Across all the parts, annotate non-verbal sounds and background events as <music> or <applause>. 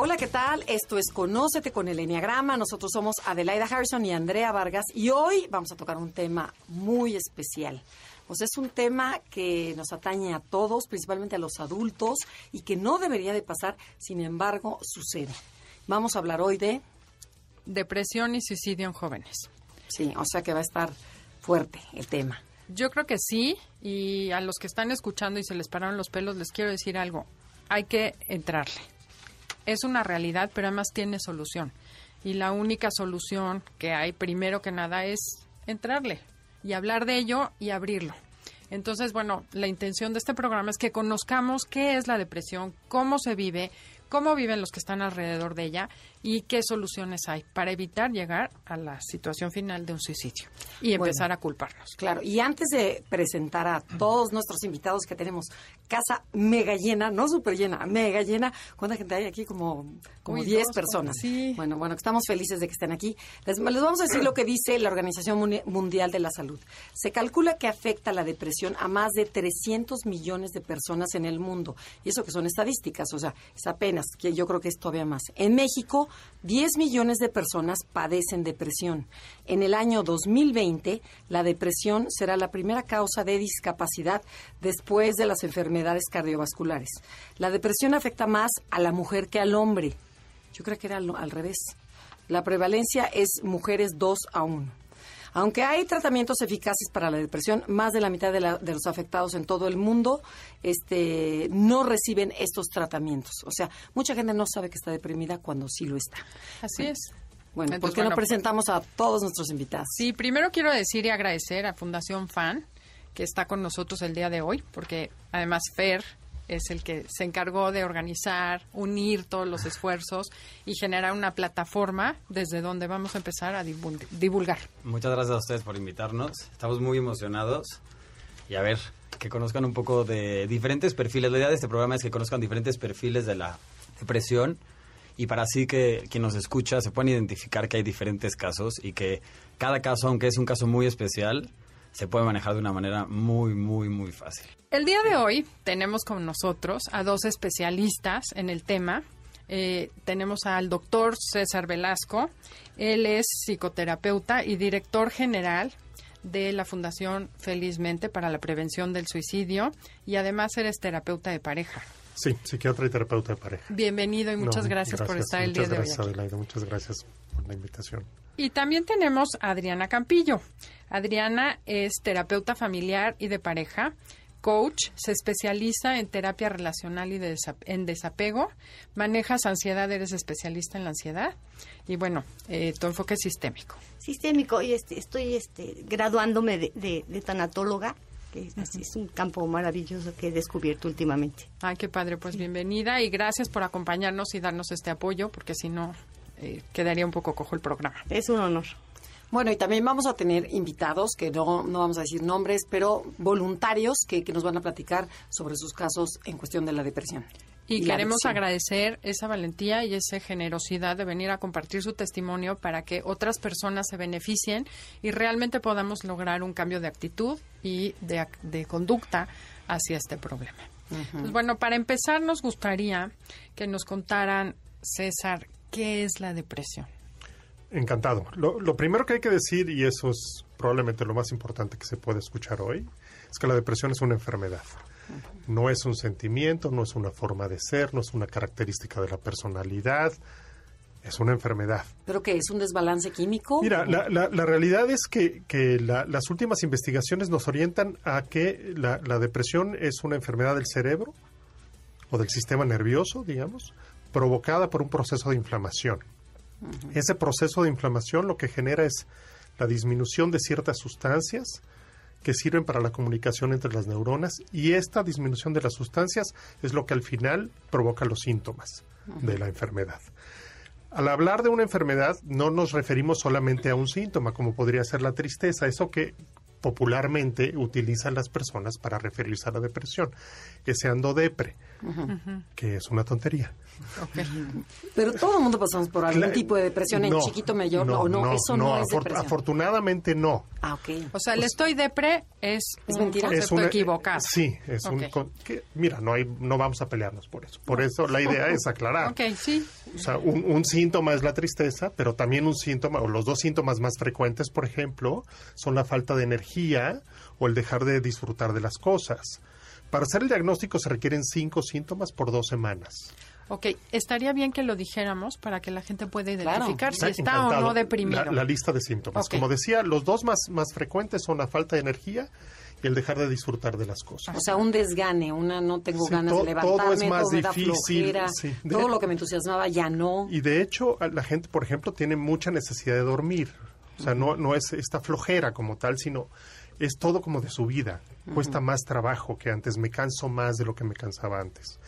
Hola, ¿qué tal? Esto es Conócete con el Enneagrama. Nosotros somos Adelaida Harrison y Andrea Vargas y hoy vamos a tocar un tema muy especial. Pues es un tema que nos atañe a todos, principalmente a los adultos, y que no debería de pasar, sin embargo, sucede. Vamos a hablar hoy de... Depresión y suicidio en jóvenes. Sí, o sea que va a estar fuerte el tema. Yo creo que sí, y a los que están escuchando y se les pararon los pelos, les quiero decir algo. Hay que entrarle es una realidad, pero además tiene solución. Y la única solución que hay, primero que nada, es entrarle y hablar de ello y abrirlo. Entonces, bueno, la intención de este programa es que conozcamos qué es la depresión, cómo se vive, cómo viven los que están alrededor de ella y qué soluciones hay para evitar llegar a la situación final de un suicidio y empezar a culparnos. Claro, y antes de presentar a todos nuestros invitados que tenemos casa mega llena, no súper llena, mega llena, ¿cuánta gente hay aquí? Como, como 10 personas. Sí. Bueno, bueno, estamos felices de que estén aquí. Les, les vamos a decir lo que dice la Organización Mundial de la Salud. Se calcula que afecta la depresión a más de 300 millones de personas en el mundo. Y eso que son estadísticas, o sea, es apenas, que yo creo que es todavía más. En México, 10 millones de personas padecen depresión. En el año 2020, la depresión será la primera causa de discapacidad después de las enfermedades cardiovasculares. La depresión afecta más a la mujer que al hombre. Yo creo que era al, revés. La prevalencia es mujeres 2 a 1. Aunque hay tratamientos eficaces para la depresión, más de la mitad de, los afectados en todo el mundo este, no reciben estos tratamientos. O sea, mucha gente no sabe que está deprimida cuando sí lo está. Así es. Bueno, ¿por qué no presentamos a todos nuestros invitados? Sí, primero quiero decir y agradecer a Fundación FAN, que está con nosotros el día de hoy, porque además Fer es el que se encargó de organizar, unir todos los esfuerzos y generar una plataforma desde donde vamos a empezar a divulgar. Muchas gracias a ustedes por invitarnos. Estamos muy emocionados y a ver, que conozcan un poco de diferentes perfiles. La idea de este programa es que conozcan diferentes perfiles de la depresión y para así que quien nos escucha se puedan identificar que hay diferentes casos y que cada caso, aunque es un caso muy especial, se puede manejar de una manera muy, muy, muy fácil. El día de hoy tenemos con nosotros a dos especialistas en el tema. Eh, tenemos al doctor César Velasco. Él es psicoterapeuta y director general de la Fundación Felizmente para la Prevención del Suicidio y además eres terapeuta de pareja. Sí, psiquiatra y terapeuta de pareja. Bienvenido y muchas gracias, por estar el día de hoy. Muchas gracias, Adelaida. Muchas gracias por la invitación. Y también tenemos a Adriana Campillo. Adriana es terapeuta familiar y de pareja, coach, se especializa en terapia relacional y en desapego, manejas ansiedad, eres especialista en la ansiedad y bueno, eh, tu enfoque es sistémico. Sistémico y este, estoy este, graduándome de, tanatóloga que es, un campo maravilloso que he descubierto últimamente. Ay, qué padre, pues bienvenida y gracias por acompañarnos y darnos este apoyo, porque si no, eh, quedaría un poco cojo el programa. Es un honor. Bueno, y también vamos a tener invitados, que no, no vamos a decir nombres, pero voluntarios que, nos van a platicar sobre sus casos en cuestión de la depresión. Y, queremos agradecer esa valentía y esa generosidad de venir a compartir su testimonio para que otras personas se beneficien y realmente podamos lograr un cambio de actitud y de, conducta hacia este problema. pues bueno, para empezar nos gustaría que nos contaran, César, ¿qué es la depresión? Encantado. Lo, primero que hay que decir, y eso es probablemente lo más importante que se puede escuchar hoy, es que la depresión es una enfermedad. No es un sentimiento, no es una forma de ser, no es una característica de la personalidad, es una enfermedad. ¿Pero qué? ¿Es un desbalance químico? Mira, la, la, realidad es que, que las últimas investigaciones nos orientan a que la depresión es una enfermedad del cerebro o del sistema nervioso, digamos, provocada por un proceso de inflamación. Ese proceso de inflamación lo que genera es la disminución de ciertas sustancias que sirven para la comunicación entre las neuronas y esta disminución de las sustancias es lo que al final provoca los síntomas de la enfermedad. Al hablar de una enfermedad no nos referimos solamente a un síntoma, como podría ser la tristeza, eso que popularmente utilizan las personas para referirse a la depresión, ese ando depre, que es una tontería. Pero todo el mundo pasamos por algún tipo de depresión en No, chiquito, mayor, o no, eso no, es afor- depresión. Afortunadamente no. Ah, ok. O sea, el estoy depre es, Es un mentira. concepto una- equivocado. Sí, es un Ok. con- que, mira, no hay, no vamos a pelearnos por eso. Por eso la idea es aclarar. Ok, sí. O sea, un, un síntoma es la tristeza, pero también un síntoma, o los dos síntomas más frecuentes, por ejemplo, son la falta de energía o el dejar de disfrutar de las cosas. Para hacer el diagnóstico se requieren cinco síntomas por dos semanas. Ok, estaría bien que lo dijéramos para que la gente pueda Claro. identificar si está encantado. o no deprimido. La, la lista de síntomas. Como decía, los dos más, más frecuentes son la falta de energía y el dejar de disfrutar de las cosas. O sea, un desgane, una no tengo Sí, ganas to- de todo levantarme, es más da difícil, flojera, sí. De- todo lo que me entusiasmaba ya no. Y de hecho, la gente, por ejemplo, tiene mucha necesidad de dormir. O sea, no, no es esta flojera como tal, sino es todo como de su vida. Cuesta más trabajo que antes, me canso más de lo que me cansaba antes.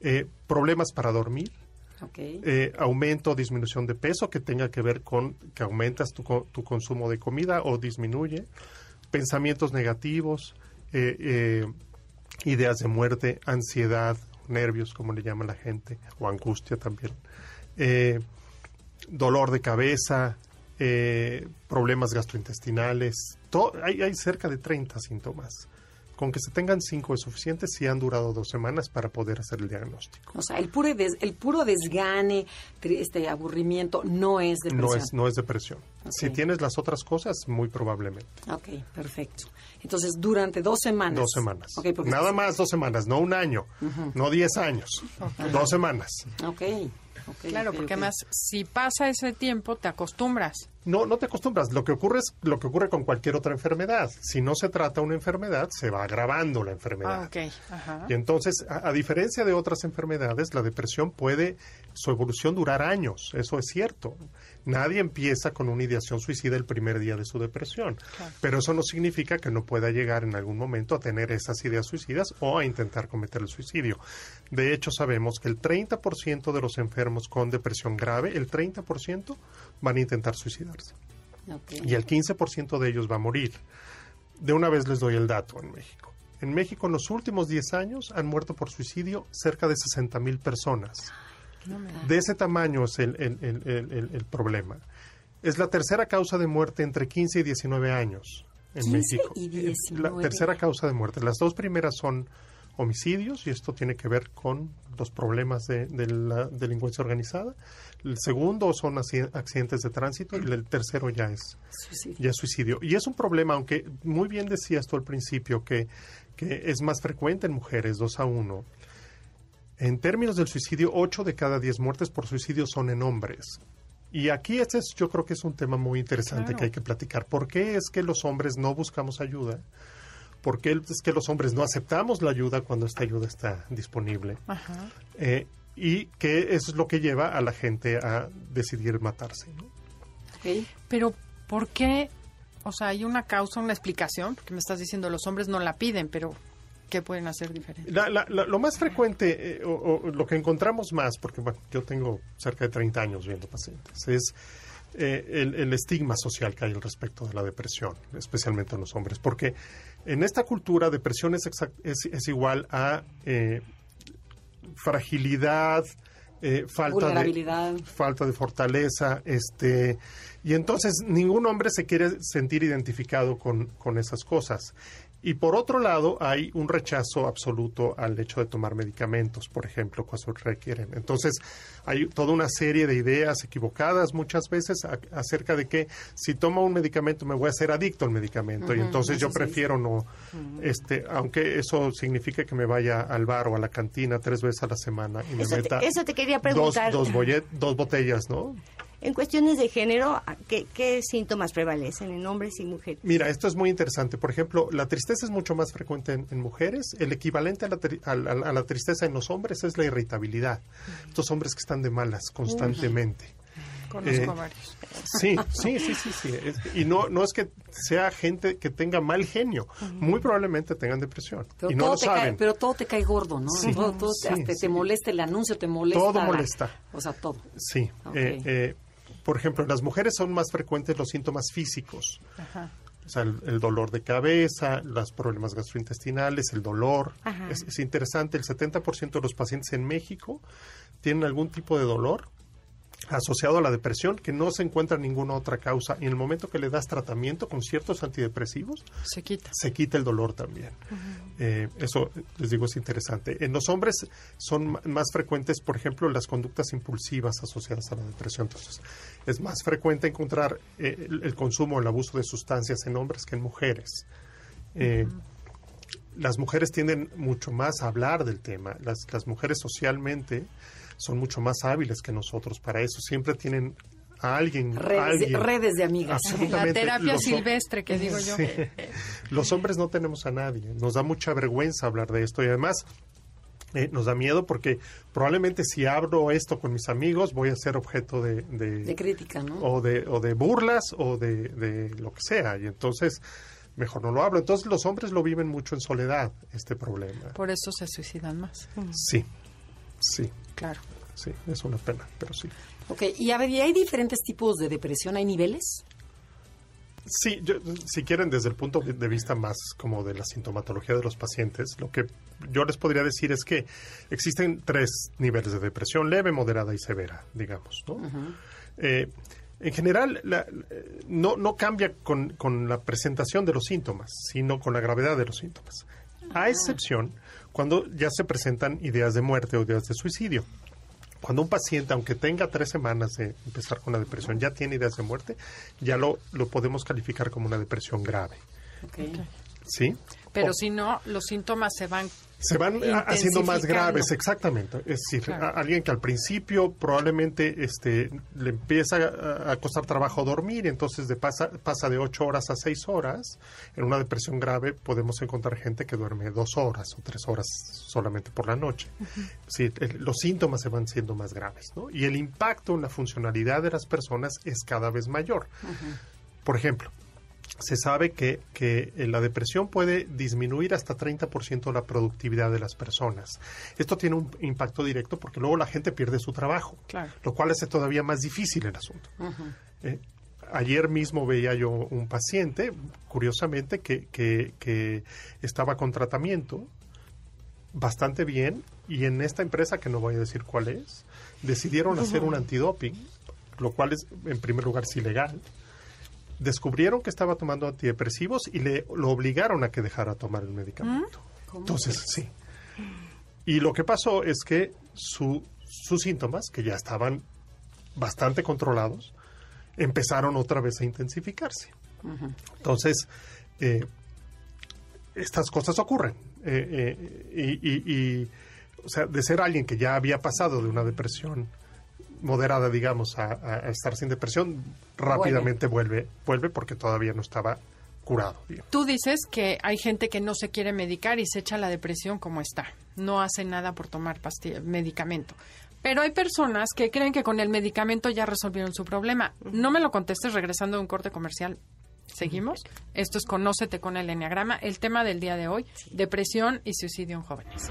Eh, problemas para dormir, eh, aumento o disminución de peso que tenga que ver con que aumentas tu, tu consumo de comida o disminuye, pensamientos negativos, eh, eh, ideas de muerte, ansiedad, nervios, como le llama la gente, o angustia también, dolor de cabeza, problemas gastrointestinales, hay, hay cerca de 30 síntomas. Con que se tengan cinco es suficiente si han durado dos semanas para poder hacer el diagnóstico. O sea, el puro, des- el puro desgane, este aburrimiento, no es depresión. No es, no es depresión. Si tienes las otras cosas, muy probablemente. Ok, perfecto. Entonces, durante dos semanas. Dos semanas. Ok, porque- Nada más dos semanas, no un año, no diez años. Dos semanas. Ok. Claro, porque ok. además, si pasa ese tiempo, te acostumbras. No, no te acostumbras. Lo que ocurre es lo que ocurre con cualquier otra enfermedad. Si no se trata una enfermedad, se va agravando la enfermedad. Ah, ok. Ajá. Y entonces, a, a diferencia de otras enfermedades, la depresión puede, su evolución durar años, eso es cierto. Nadie empieza con una ideación suicida el primer día de su depresión, pero eso no significa que no pueda llegar en algún momento a tener esas ideas suicidas o a intentar cometer el suicidio. De hecho, sabemos que el 30% de los enfermos con depresión grave, el 30% van a intentar suicidarse y el 15% de ellos va a morir. De una vez les doy el dato en México. En México en los últimos 10 años han muerto por suicidio cerca de 60 mil personas. De ese tamaño es el, el- el- problema. Es la tercera causa de muerte entre 15 y 19 años en 15 México. y Es La 19. tercera causa de muerte. Las dos primeras son homicidios y esto tiene que ver con los problemas de, de la delincuencia organizada. El segundo son acci- accidentes de tránsito y el tercero ya es Suicidio. ya es suicidio. Y es un problema, aunque muy bien decías tú al principio que, que es más frecuente en mujeres, 2 a 1. En términos del suicidio, 8 de cada 10 muertes por suicidio son en hombres. Y aquí este es, yo creo que es un tema muy interesante Claro. que hay que platicar. ¿Por qué es que los hombres no buscamos ayuda? ¿Por qué es que los hombres no aceptamos la ayuda cuando esta ayuda está disponible? Ajá. Eh, y que eso es lo que lleva a la gente a decidir matarse. Pero, ¿por qué? O sea, hay una causa, una explicación, porque me estás diciendo los hombres no la piden, pero ¿qué pueden hacer diferente? La- la- la- lo más frecuente, eh, o, o lo que encontramos más, porque bueno, yo tengo cerca de 30 años viendo pacientes, es eh, el, el estigma social que hay al respecto de la depresión, especialmente en los hombres, porque en esta cultura depresión es, exact- es, es igual a eh, fragilidad, eh, falta de falta de fortaleza, este, y entonces ningún hombre se quiere sentir identificado con, con esas cosas. Y por otro lado, hay un rechazo absoluto al hecho de tomar medicamentos, por ejemplo, cuando requieren. Entonces, hay toda una serie de ideas equivocadas muchas veces a- acerca de que si tomo un medicamento me voy a ser adicto al medicamento y entonces yo prefiero no, este, aunque eso signifique que me vaya al bar o a la cantina tres veces a la semana y me Eso te- meta eso te quería dos, preguntar. dos, bolle- <laughs> dos botellas, ¿no? En cuestiones de género, ¿qué, qué síntomas prevalecen en hombres y mujeres? Mira, esto es muy interesante. Por ejemplo, la tristeza es mucho más frecuente en, en mujeres. El equivalente a la, tri- a la- a la tristeza en los hombres es la irritabilidad. Estos hombres que están de malas constantemente. Conozco Eh, varios. Sí, sí, sí, sí, sí. Es- y no, no es que sea gente que tenga mal genio. Muy probablemente tengan depresión. Pero, y no todo lo te cae, saben. pero todo te cae gordo, ¿no? Sí, todo, todo te- sí, hasta sí. te molesta el anuncio, te molesta. Todo la- molesta. O sea, todo. Sí. Ok. eh, eh, por ejemplo, en las mujeres son más frecuentes los síntomas físicos. Ajá. O sea, el, el dolor de cabeza, los problemas gastrointestinales, el dolor. Es, es interesante, el 70% de los pacientes en México tienen algún tipo de dolor asociado a la depresión que no se encuentra ninguna otra causa. Y en el momento que le das tratamiento con ciertos antidepresivos, Se quita. se quita el dolor también. Eh, eso, les digo, es interesante. En los hombres son más frecuentes, por ejemplo, las conductas impulsivas asociadas a la depresión. Entonces, es más frecuente encontrar eh, el, el consumo o el abuso de sustancias en hombres que en mujeres. Eh, Las mujeres tienden mucho más a hablar del tema. Las, las mujeres socialmente son mucho más hábiles que nosotros para eso. Siempre tienen a alguien. Redes, alguien. de, redes de amigas. La terapia Los silvestre, que digo yo. Sí. Los hombres no tenemos a nadie. Nos da mucha vergüenza hablar de esto y además eh, nos da miedo porque probablemente si abro esto con mis amigos voy a ser objeto de, de- De crítica, ¿no? o de o de burlas o de, de lo que sea y entonces mejor no lo hablo. Entonces los hombres lo viven mucho en soledad este problema. Por eso se suicidan más. Sí, sí, Claro. sí, es una pena, pero sí. Ok, y a ver, ¿y hay diferentes tipos de depresión? ¿Hay niveles? Sí, yo- si quieren, desde el punto de vista más como de la sintomatología de los pacientes, lo que yo les podría decir es que existen tres niveles de depresión, leve, moderada y severa, digamos, ¿no? Eh, en general, la- no, no cambia con, con la presentación de los síntomas, sino con la gravedad de los síntomas. A excepción cuando ya se presentan ideas de muerte o ideas de suicidio. Cuando un paciente, aunque tenga tres semanas de empezar con la depresión, ya tiene ideas de muerte, ya lo, lo podemos calificar como una depresión grave. ¿Sí? Pero O- si no, los síntomas se van se van a- haciendo más graves, exactamente. Es decir, Claro. alguien que al principio probablemente este, le empieza a, costar trabajo dormir, entonces de pasa, pasa de ocho horas a seis horas. En una depresión grave podemos encontrar gente que duerme dos horas o tres horas solamente por la noche. Sí, el- los síntomas se van siendo más graves, ¿no? Y el impacto en la funcionalidad de las personas es cada vez mayor. Por ejemplo, se sabe que, que eh, la depresión puede disminuir hasta 30% la productividad de las personas. Esto tiene un impacto directo porque luego la gente pierde su trabajo, Claro. lo cual hace todavía más difícil el asunto. Eh, ayer mismo veía yo un paciente, curiosamente, que, que, que estaba con tratamiento bastante bien y en esta empresa, que no voy a decir cuál es, decidieron hacer un antidoping, lo cual es en primer lugar es ilegal. Descubrieron que estaba tomando antidepresivos y le lo obligaron a que dejara tomar el medicamento. Entonces, sí. Y lo que pasó es que su- sus síntomas, que ya estaban bastante controlados, empezaron otra vez a intensificarse. Entonces, eh, estas cosas ocurren. Eh, eh, y, y- y, o sea, de ser alguien que ya había pasado de una depresión moderada, digamos, a, estar sin depresión, rápidamente vuelve, vuelve porque todavía no estaba curado. digamos. Tú dices que hay gente que no se quiere medicar y se echa la depresión como está. No hace nada por tomar pastilla, medicamento. Pero hay personas que creen que con el medicamento ya resolvieron su problema. No me lo contestes regresando de un corte comercial. ¿Seguimos? Esto es Conócete con el Enneagrama. El tema del día de hoy, depresión y suicidio en jóvenes.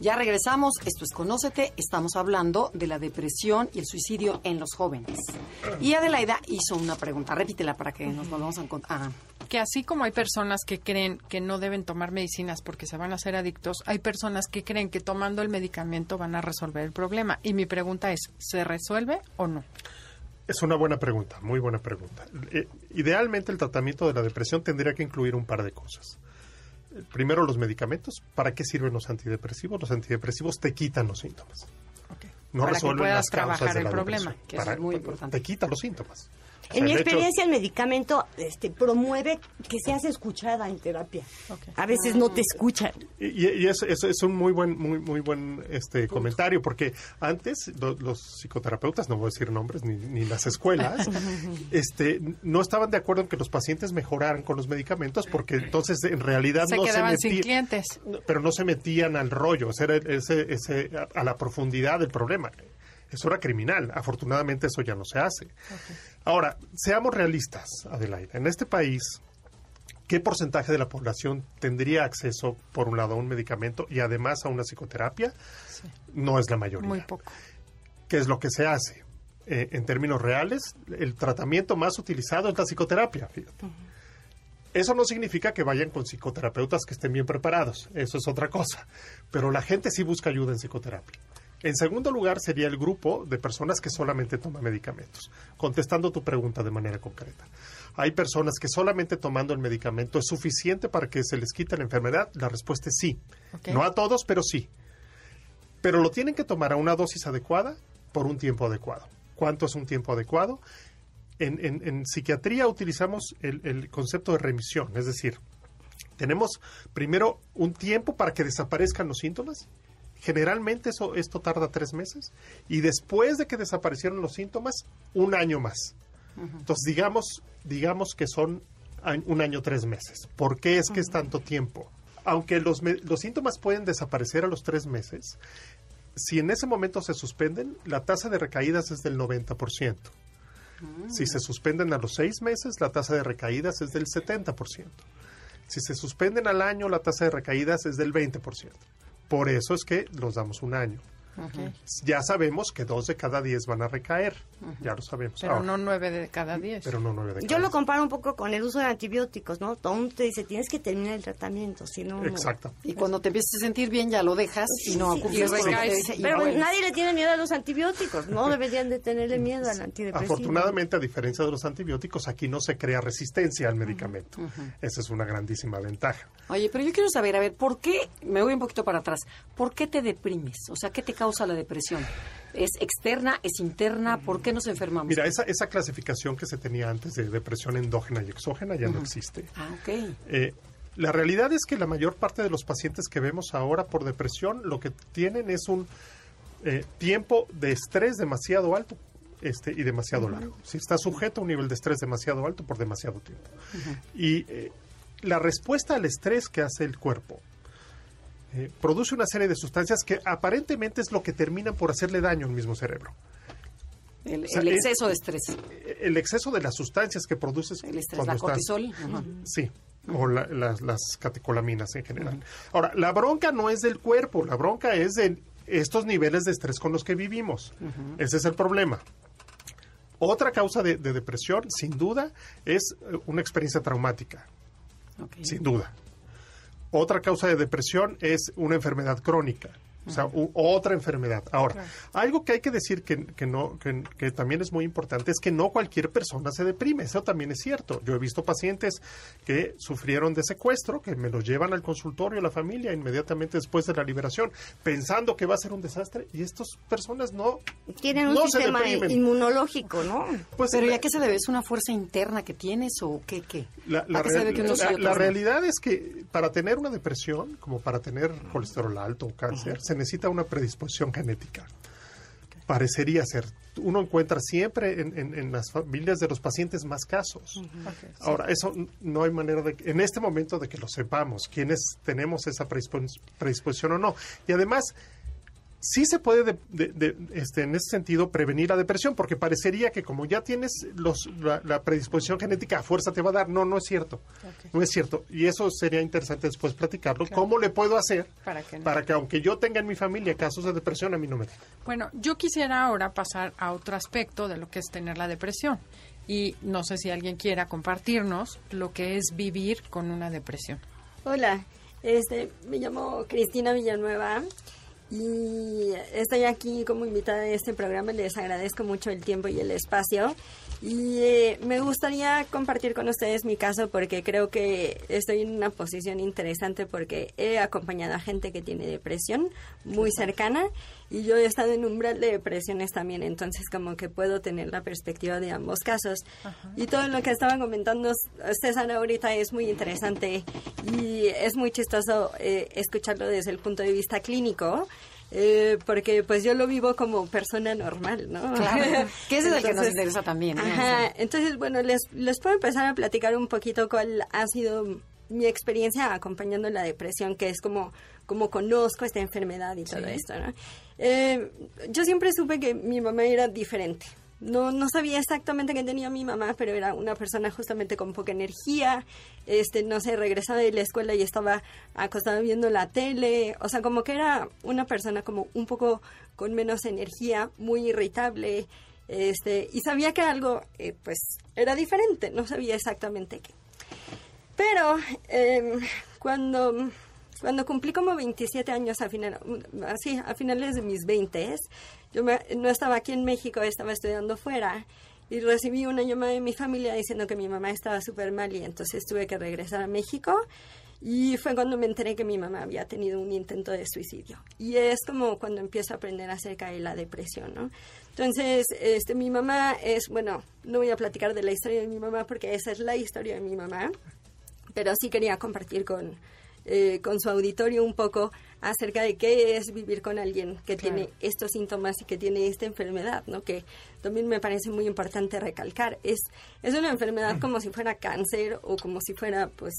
Ya regresamos, esto es Conócete, estamos hablando de la depresión y el suicidio en los jóvenes. Y Adelaida hizo una pregunta, repítela para que nos volvamos a encontrar. Que así como hay personas que creen que no deben tomar medicinas porque se van a hacer adictos, hay personas que creen que tomando el medicamento van a resolver el problema. Y mi pregunta es, ¿se resuelve o no? Es una buena pregunta, muy buena pregunta. Eh, idealmente el tratamiento de la depresión tendría que incluir un par de cosas. Primero los medicamentos. ¿Para qué sirven los antidepresivos? Los antidepresivos te quitan los síntomas. No Para que resuelven puedas las causas trabajar de el la problema, que es muy importante. Te quita los síntomas. En mi experiencia, el medicamento este, promueve que seas escuchada en terapia. A veces no te escuchan. Y, y eso, eso es un muy buen, muy, muy buen este comentario, porque antes lo- los psicoterapeutas, no voy a decir nombres ni, ni las escuelas, <laughs> este, no estaban de acuerdo en que los pacientes mejoraran con los medicamentos, porque entonces en realidad Se no se sin metían, clientes. pero no se metían al rollo, o sea, era ese, ese, a, a la profundidad del problema. Eso era criminal. Afortunadamente eso ya no se hace. Ahora, seamos realistas, Adelaida. En este país, ¿qué porcentaje de la población tendría acceso, por un lado, a un medicamento y además a una psicoterapia? No es la mayoría. Muy poco. ¿Qué es lo que se hace? Eh, en términos reales, el tratamiento más utilizado es la psicoterapia. fíjate. Eso no significa que vayan con psicoterapeutas que estén bien preparados, eso es otra cosa, pero la gente sí busca ayuda en psicoterapia. En segundo lugar sería el grupo de personas que solamente toman medicamentos, contestando tu pregunta de manera concreta. Hay personas que solamente tomando el medicamento es suficiente para que se les quite la enfermedad, la respuesta es sí. No a todos, pero sí pero lo tienen que tomar a una dosis adecuada por un tiempo adecuado. ¿Cuánto es un tiempo adecuado? En, en- en psiquiatría utilizamos el, el concepto de remisión, es decir, tenemos primero un tiempo para que desaparezcan los síntomas. Generalmente eso, esto tarda tres meses y después de que desaparecieron los síntomas, un año más. Entonces, digamos, digamos que son un año, tres meses. ¿Por qué es que es tanto tiempo? Aunque los, los síntomas pueden desaparecer a los tres meses, si en ese momento se suspenden, la tasa de recaídas es del 90%. Si se suspenden a los seis meses, la tasa de recaídas es del 70%. Si se suspenden al año, la tasa de recaídas es del 20%. Por eso es que los damos un año. Ya sabemos que dos de cada diez van a recaer. Ya lo sabemos. Pero Ahora, no nueve de cada diez. pero no nueve de Yo cada lo diez. comparo un poco con el uso de antibióticos, ¿no? Todo mundo te dice, tienes que terminar el tratamiento, si no... no". Exacto. Y cuando te empiezas a sentir bien, ya lo dejas y no Sí, y lo recaes. y Pero nadie le tiene miedo a los antibióticos, no <laughs> deberían de tenerle miedo al antidepresivo. Afortunadamente, a diferencia de los antibióticos, aquí no se crea resistencia al medicamento. Esa es una grandísima ventaja. Oye, pero yo quiero saber, a ver, ¿por qué, me voy un poquito para atrás, ¿por qué te deprimes? O sea, ¿qué te causa la depresión? ¿Es externa, es interna? ¿Por qué nos enfermamos? Mira, esa, esa clasificación que se tenía antes de depresión endógena y exógena ya no existe. Ah, ok. Eh, la realidad es que la mayor parte de los pacientes que vemos ahora por depresión lo que tienen es un eh, tiempo de estrés demasiado alto este, y demasiado largo. Si está sujeto a un nivel de estrés demasiado alto por demasiado tiempo. Y eh, la respuesta al estrés que hace el cuerpo eh, produce una serie de sustancias que aparentemente es lo que terminan por hacerle daño al mismo cerebro. El, O sea, el es- exceso de estrés. El exceso de las sustancias que produces El estrés, cuando la estás- cortisol. Sí, o la- las, las catecolaminas en general. Ahora, la bronca no es del cuerpo, la bronca es de estos niveles de estrés con los que vivimos. Ese es el problema. Otra causa de, de depresión, sin duda, es eh, una experiencia traumática, sin duda. Otra causa de depresión es una enfermedad crónica. O sea, u- otra enfermedad. Ahora, algo que hay que decir que, que no, que, que también es muy importante es que no cualquier persona se deprime. Eso también es cierto. Yo he visto pacientes que sufrieron de secuestro, que me los llevan al consultorio, la familia, inmediatamente después de la liberación, pensando que va a ser un desastre. Y estas personas no. Tienen un no sistema deprimen. inmunológico, ¿no? Pues, Pero ¿ya qué se debe? ¿Es una fuerza interna que tienes o qué? qué? La, ¿A debe real- que la- la realidad es que para tener una depresión, como para tener colesterol alto o cáncer, se necesita una predisposición genética. Parecería ser. Uno encuentra siempre en, en- en las familias de los pacientes más casos. Ahora, eso no hay manera de, en este momento de que lo sepamos, quiénes tenemos esa predispos- predisposición o no. Y además, sí se puede, de- de- de- este, en ese sentido, prevenir la depresión, porque parecería que como ya tienes los, la, la predisposición genética, a fuerza te va a dar. No, no es cierto. No es cierto. Y eso sería interesante después platicarlo. ¿Cómo le puedo hacer Para que no. para que aunque yo tenga en mi familia casos de depresión, a mí no me dé? Bueno, yo quisiera ahora pasar a otro aspecto de lo que es tener la depresión. Y no sé si alguien quiera compartirnos lo que es vivir con una depresión. Hola, este, me llamo Cristina Villanueva y estoy aquí como invitada de este programa. Les agradezco mucho el tiempo y el espacio. Y eh, me gustaría compartir con ustedes mi caso porque creo que estoy en una posición interesante porque he acompañado a gente que tiene depresión muy cercana y yo he estado en umbral de depresiones también, entonces como que puedo tener la perspectiva de ambos casos. Y todo lo que estaba comentando César ahorita es muy interesante y es muy chistoso eh, escucharlo desde el punto de vista clínico eh, porque pues yo lo vivo como persona normal, ¿no? Claro, <laughs> que ese es el que nos interesa también. Ajá, entonces, bueno, les, les puedo empezar a platicar un poquito cuál ha sido mi experiencia acompañando la depresión, que es como, como conozco esta enfermedad y todo esto, ¿no? Eh, yo siempre supe que mi mamá era diferente. No, no sabía exactamente qué tenía mi mamá, pero era una persona justamente con poca energía. Este, no sé, regresaba de la escuela y estaba acostada viendo la tele. O sea, como que era una persona como un poco con menos energía, muy irritable. Este, y sabía que algo, eh, pues, era diferente. No sabía exactamente qué. Pero eh, cuando cuando cumplí como 27 años a, final, así, a finales de mis 20, yo no estaba aquí en México, estaba estudiando fuera y recibí una llamada de mi familia diciendo que mi mamá estaba súper mal y entonces tuve que regresar a México y fue cuando me enteré que mi mamá había tenido un intento de suicidio. Y es como cuando empiezo a aprender acerca de la depresión, ¿no? Entonces, este, mi mamá es, bueno, no voy a platicar de la historia de mi mamá porque esa es la historia de mi mamá, pero sí quería compartir con, eh, con su auditorio un poco acerca de qué es vivir con alguien que tiene estos síntomas y que tiene esta enfermedad, ¿no? Que también me parece muy importante recalcar. Es, es una enfermedad como si fuera cáncer o como si fuera, pues,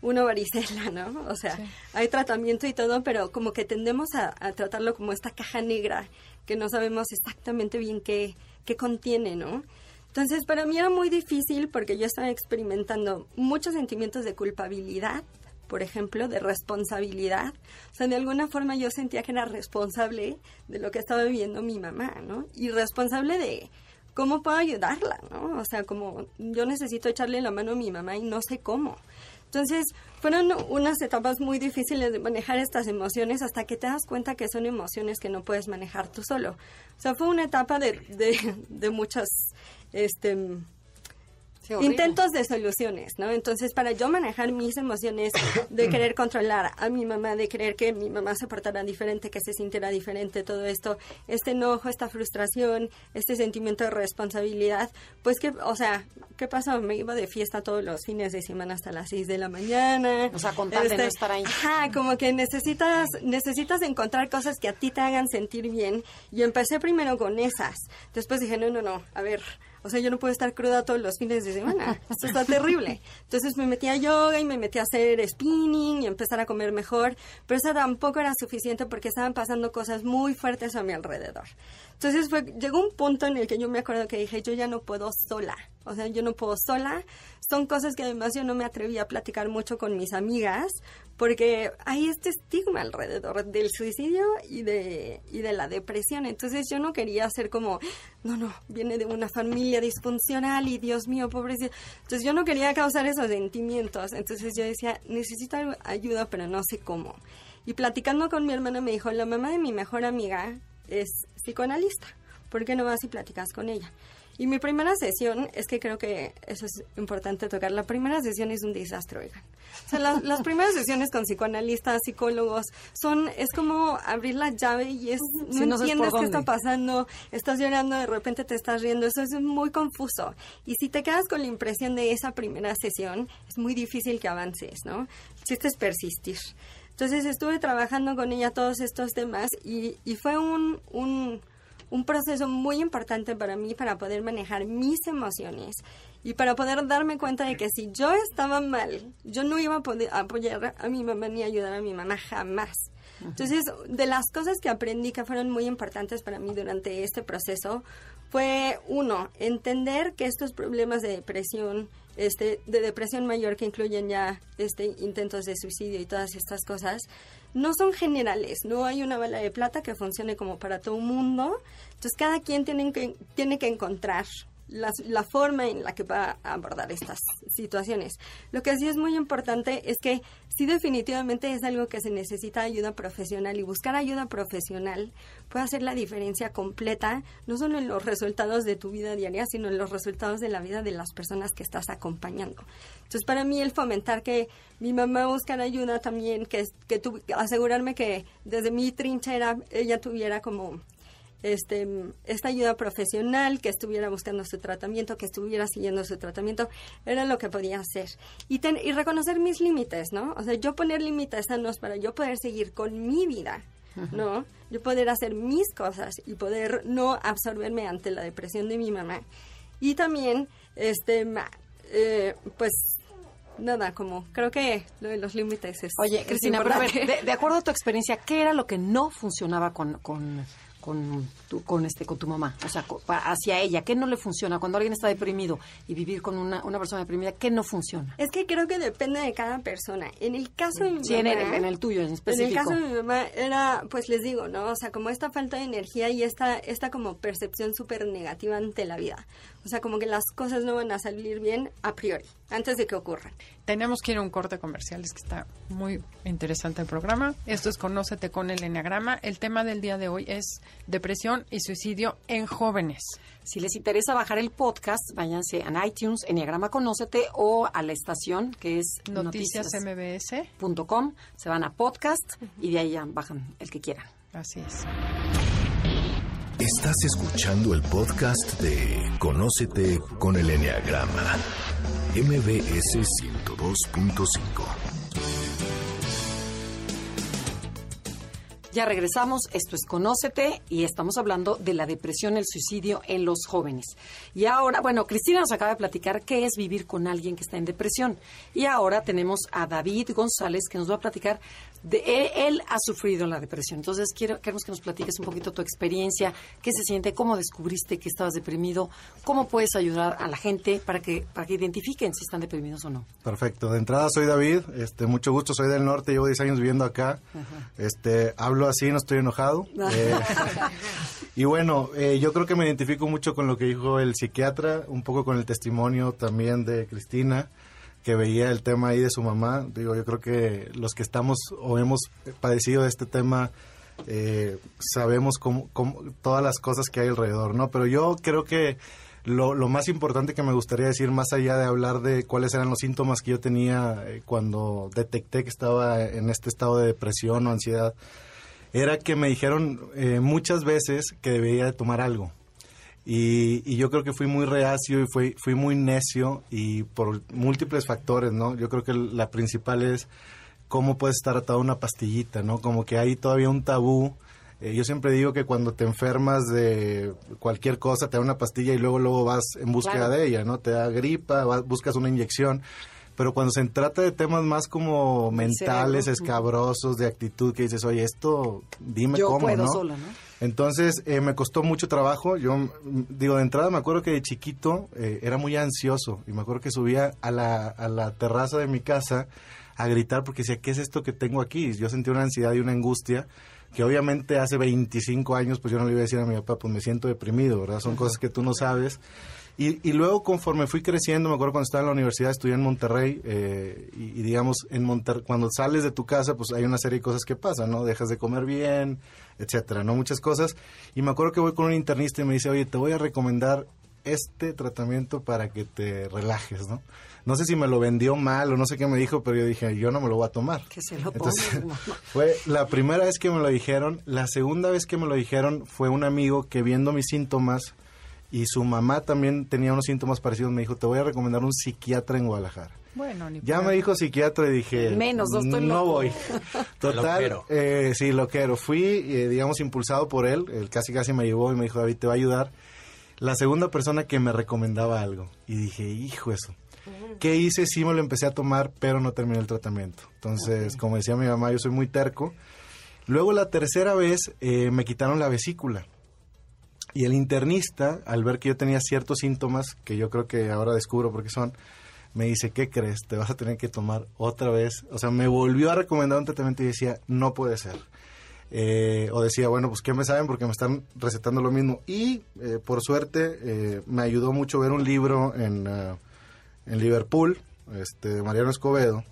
una varicela, ¿no? O sea, hay tratamiento y todo, pero como que tendemos a, a, tratarlo como esta caja negra que no sabemos exactamente bien qué, qué contiene, ¿no? Entonces, para mí era muy difícil porque yo estaba experimentando muchos sentimientos de culpabilidad por ejemplo, de responsabilidad. O sea, de alguna forma yo sentía que era responsable de lo que estaba viviendo mi mamá, ¿no? Y responsable de cómo puedo ayudarla, ¿no? O sea, como yo necesito echarle la mano a mi mamá y no sé cómo. Entonces, fueron unas etapas muy difíciles de manejar estas emociones hasta que te das cuenta que son emociones que no puedes manejar tú solo. O sea, fue una etapa de, de, de muchas este, intentos de soluciones, ¿no? Entonces, para yo manejar mis emociones de <coughs> querer controlar a mi mamá, de querer que mi mamá se portara diferente, que se sintiera diferente, todo esto, este enojo, esta frustración, este sentimiento de responsabilidad, pues que, o sea, ¿qué pasó? Me iba de fiesta todos los fines de semana hasta las 6 de la mañana. O sea, de no este, estar ahí. Ajá, como que necesitas, necesitas encontrar cosas que a ti te hagan sentir bien. Y empecé primero con esas. Después dije, no, no, no, a ver, o sea, yo no puedo estar cruda todos los fines de semana. <laughs> Esto está terrible. Entonces me metí a yoga y me metí a hacer spinning y empezar a comer mejor. Pero eso tampoco era suficiente porque estaban pasando cosas muy fuertes a mi alrededor. Entonces fue, llegó un punto en el que yo me acuerdo que dije, yo ya no puedo sola. O sea, yo no puedo sola. Son cosas que además yo no me atreví a platicar mucho con mis amigas porque hay este estigma alrededor del suicidio y de, y de la depresión. Entonces yo no quería ser como, no, no, viene de una familia disfuncional y Dios mío, pobrecito. Entonces yo no quería causar esos sentimientos. Entonces yo decía, necesito ayuda, pero no sé cómo. Y platicando con mi hermana me dijo, la mamá de mi mejor amiga es psicoanalista. ¿Por qué no vas y platicas con ella? Y mi primera sesión, es que creo que eso es importante tocar, la primera sesión es un desastre, oigan. O sea, <laughs> las primeras sesiones con psicoanalistas, psicólogos, son, es como abrir la llave y es, no, entiendes qué está pasando, estás llorando, de repente te estás riendo, eso es muy confuso. Y si te quedas con la impresión de esa primera sesión, es muy difícil que avances, ¿no? El chiste es persistir. Entonces estuve trabajando con ella todos estos temas y, y fue un, un un proceso muy importante para mí para poder manejar mis emociones y para poder darme cuenta de que si yo estaba mal, yo no iba a poder apoyar a mi mamá ni ayudar a mi mamá jamás. Entonces, de las cosas que aprendí que fueron muy importantes para mí durante este proceso fue, uno, entender que estos problemas de depresión, este, de depresión mayor que incluyen ya este, intentos de suicidio y todas estas cosas, no son generales, no hay una bala de plata que funcione como para todo el mundo. Entonces cada quien tiene que, tiene que encontrar la, forma en la que va a abordar estas situaciones. Lo que sí es muy importante es que sí definitivamente es algo que se necesita ayuda profesional y buscar ayuda profesional puede hacer la diferencia completa, no solo en los resultados de tu vida diaria, sino en los resultados de la vida de las personas que estás acompañando. Entonces, para mí el fomentar que mi mamá buscara ayuda también, que, asegurarme que desde mi trinchera ella tuviera como este, esta ayuda profesional, que estuviera buscando su tratamiento, que estuviera siguiendo su tratamiento, era lo que podía hacer. Y, y reconocer mis límites, ¿no? O sea, yo poner límites sanos para yo poder seguir con mi vida, ¿no? Yo poder hacer mis cosas y poder no absorberme ante la depresión de mi mamá. Y también, este, eh, pues nada, como creo que lo de los límites es. Oye, Cristina, pero a ver, de, acuerdo a tu experiencia, ¿qué era lo que no funcionaba con, con con tu, con este con tu mamá, o sea, hacia ella, ¿qué no le funciona cuando alguien está deprimido y vivir con una, una persona deprimida, qué no funciona? Es que creo que depende de cada persona. En el caso de mi sí, mamá, en el, tuyo en específico. En el caso de mi mamá era, pues les digo, ¿no? O sea, como esta falta de energía y esta esta como percepción súper negativa ante la vida. O sea, como que las cosas no van a salir bien a priori, antes de que ocurran. Tenemos que ir a un corte comercial, es que está muy interesante el programa. Esto es Conócete con el Enneagrama. El tema del día de hoy es depresión y suicidio en jóvenes. Si les interesa bajar el podcast, váyanse a iTunes, Enneagrama Conócete o a la estación que es noticiasmbs.com. Se van a podcast y de ahí ya bajan el que quieran. Así es. Estás escuchando el podcast de Conócete con el Enneagrama, MBS 102.5. Ya regresamos, esto es Conócete y estamos hablando de la depresión, el suicidio en los jóvenes. Y ahora, bueno, Cristina nos acaba de platicar qué es vivir con alguien que está en depresión. Y ahora tenemos a David González que nos va a platicar de él, ha sufrido la depresión. Entonces, quiero, queremos que nos platiques un poquito tu experiencia, qué se siente, cómo descubriste que estabas deprimido, cómo puedes ayudar a la gente para que para que identifiquen si están deprimidos o no. Perfecto. De entrada soy David, este mucho gusto, soy del norte, llevo 10 años viviendo acá. Este, hablo así, no estoy enojado. <laughs> Eh, y bueno, eh, yo creo que me identifico mucho con lo que dijo el psiquiatra, un poco con el testimonio también de Cristina, que veía el tema ahí de su mamá. Digo, yo creo que los que estamos o hemos padecido de este tema eh, sabemos cómo, todas las cosas que hay alrededor, ¿no? Pero yo creo que lo, lo, más importante que me gustaría decir, más allá de hablar de cuáles eran los síntomas que yo tenía cuando detecté que estaba en este estado de depresión o ansiedad, era que me dijeron eh, muchas veces que debía de tomar algo. Y, yo creo que fui muy reacio y fui, fui muy necio y por múltiples factores, ¿no? Yo creo que la principal es cómo puedes estar atado a una pastillita, ¿no? Como que hay todavía un tabú. Eh, yo siempre digo que cuando te enfermas de cualquier cosa, te da una pastilla y luego luego vas en búsqueda de ella, ¿no? Te da gripa, buscas una inyección pero cuando se trata de temas más como mentales, escabrosos, de actitud, que dices, oye, esto, dime Yo cómo, puedo ¿no? Sola, ¿no? Entonces, eh, me costó mucho trabajo. Yo, mm, digo, de entrada me acuerdo que de chiquito eh, era muy ansioso y me acuerdo que subía a la, a la terraza de mi casa a gritar porque decía, ¿qué es esto que tengo aquí? Yo sentía una ansiedad y una angustia que obviamente hace 25 años pues yo no le iba a decir a mi papá, pues me siento deprimido, ¿verdad? Son cosas que tú no sabes. Y, luego conforme fui creciendo, me acuerdo cuando estaba en la universidad, estudié en Monterrey eh, y, digamos, en Monter cuando sales de tu casa, pues hay una serie de cosas que pasan, ¿no? Dejas de comer bien, etcétera, ¿no? Muchas cosas. Y me acuerdo que voy con un internista y me dice, oye, te voy a recomendar este tratamiento para que te relajes, ¿no? No sé si me lo vendió mal o no sé qué me dijo, pero yo dije, yo no me lo voy a tomar. Que se lo Entonces, <laughs> fue la primera vez que me lo dijeron. La segunda vez que me lo dijeron fue un amigo que viendo mis síntomas y su mamá también tenía unos síntomas parecidos. Me dijo, te voy a recomendar un psiquiatra en Guadalajara. Bueno, ya me dijo psiquiatra y dije, menos, no, estoy no voy. <laughs> Total, eh, sí, lo quiero. Fui, eh, digamos, impulsado por él. Él casi casi me llevó y me dijo, David, te va a ayudar. La segunda persona que me recomendaba algo. Y dije, hijo eso. ¿Qué hice? Sí me lo empecé a tomar, pero no terminé el tratamiento. Entonces, como decía mi mamá, yo soy muy terco. Luego la tercera vez eh, me quitaron la vesícula. Y el internista, al ver que yo tenía ciertos síntomas, que yo creo que ahora descubro por qué son, me dice, ¿qué crees? Te vas a tener que tomar otra vez. O sea, me volvió a recomendar un tratamiento y decía, no puede ser. eh, o decía, bueno, pues ¿qué me saben? Porque me están recetando lo mismo. Y eh, por suerte eh, me ayudó mucho ver un libro en, ah, en Liverpool, este, de Mariano Escobedo,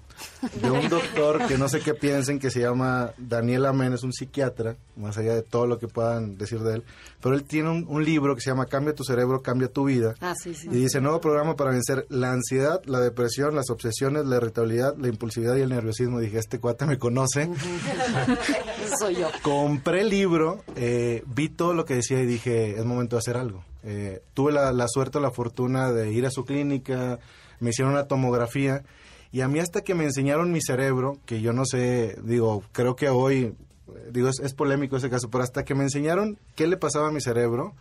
de un doctor que no sé qué piensen, que se llama Daniel Amén, es un psiquiatra, más allá de todo lo que puedan decir de él, pero él tiene un, un libro que se llama Cambia tu cerebro, cambia tu vida. Ah, sí, sí. Y dice, nuevo programa para vencer la ansiedad, la depresión, las obsesiones, la irritabilidad, la impulsividad y el nerviosismo. Dije, este cuate me conoce. <laughs> Soy yo. Compré el libro, eh, vi todo lo que decía y dije, es momento de hacer algo. Eh, tuve la, la suerte o la fortuna de ir a su clínica, me hicieron una tomografía y a mí hasta que me enseñaron mi cerebro, que yo no sé, digo, creo que hoy, eh, digo, es, es polémico ese caso, pero hasta que me enseñaron qué le pasaba a mi cerebro,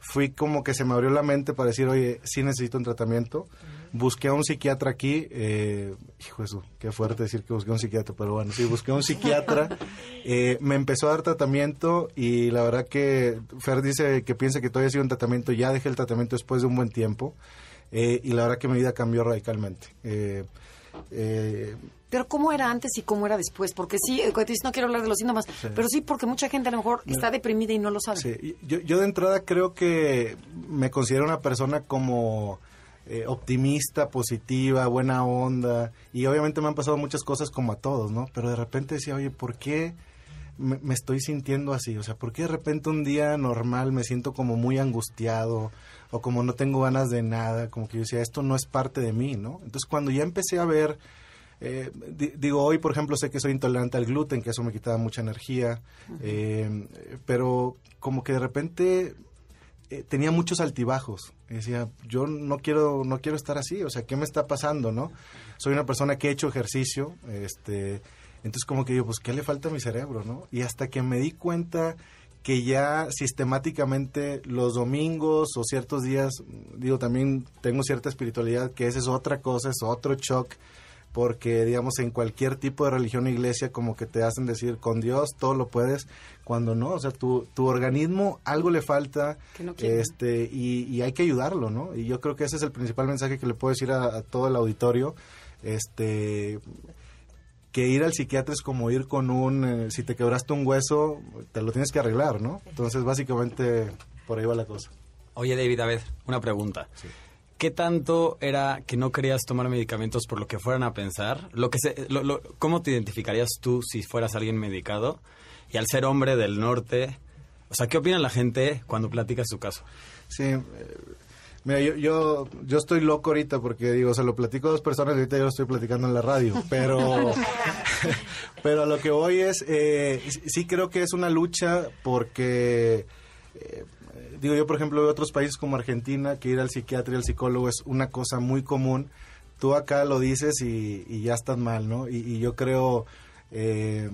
fui como que se me abrió la mente para decir, oye, sí necesito un tratamiento. Busqué a un psiquiatra aquí, eh, hijo de su, qué fuerte decir que busqué a un psiquiatra, pero bueno, sí, busqué a un psiquiatra, <laughs> eh, me empezó a dar tratamiento y la verdad que Fer dice que piensa que todavía sido un tratamiento, ya dejé el tratamiento después de un buen tiempo eh, y la verdad que mi vida cambió radicalmente. Eh, Pero ¿cómo era antes y cómo era después? Porque sí, no quiero hablar de los síntomas, pero sí porque mucha gente a lo mejor está deprimida y no lo sabe. Sí, yo, yo de entrada creo que me considero una persona como eh, optimista, positiva, buena onda, y obviamente me han pasado muchas cosas como a todos, ¿no? Pero de repente decía, oye, ¿por qué me, me estoy sintiendo así? O sea, ¿por qué de repente un día normal me siento como muy angustiado o como no tengo ganas de nada? Como que yo decía, esto no es parte de mí, ¿no? Entonces cuando ya empecé a ver... Eh, di- digo, hoy, por ejemplo, sé que soy intolerante al gluten, que eso me quitaba mucha energía, eh, pero como que de repente eh, tenía muchos altibajos. Decía, yo no quiero, no quiero estar así, o sea, ¿qué me está pasando, no? Soy una persona que he hecho ejercicio, este, entonces como que digo, pues, ¿qué le falta a mi cerebro, no? Y hasta que me di cuenta que ya sistemáticamente los domingos o ciertos días, digo, también tengo cierta espiritualidad, que esa es otra cosa, es otro shock, porque digamos en cualquier tipo de religión o iglesia como que te hacen decir con Dios todo lo puedes cuando no o sea tu, tu organismo algo le falta no este y, y hay que ayudarlo no y yo creo que ese es el principal mensaje que le puedo decir a, a todo el auditorio este que ir al psiquiatra es como ir con un eh, si te quebraste un hueso te lo tienes que arreglar no entonces básicamente por ahí va la cosa Oye, David, a ver, una pregunta. ¿Qué tanto era que no querías tomar medicamentos por lo que fueran a pensar? Lo que se, lo- lo- ¿Cómo te identificarías tú si fueras alguien medicado? Y al ser hombre del norte, o sea, ¿qué opina la gente cuando platicas su caso? Sí, eh, mira, yo, yo, yo estoy loco ahorita porque digo, se lo platico a dos personas y ahorita yo lo estoy platicando en la radio, pero, <laughs> pero a lo que voy es, eh, sí- creo que es una lucha porque, eh, digo yo por ejemplo veo otros países como Argentina que ir al psiquiatra y al psicólogo es una cosa muy común, tú acá lo dices y, y ya estás mal, ¿no? Y, y yo creo eh,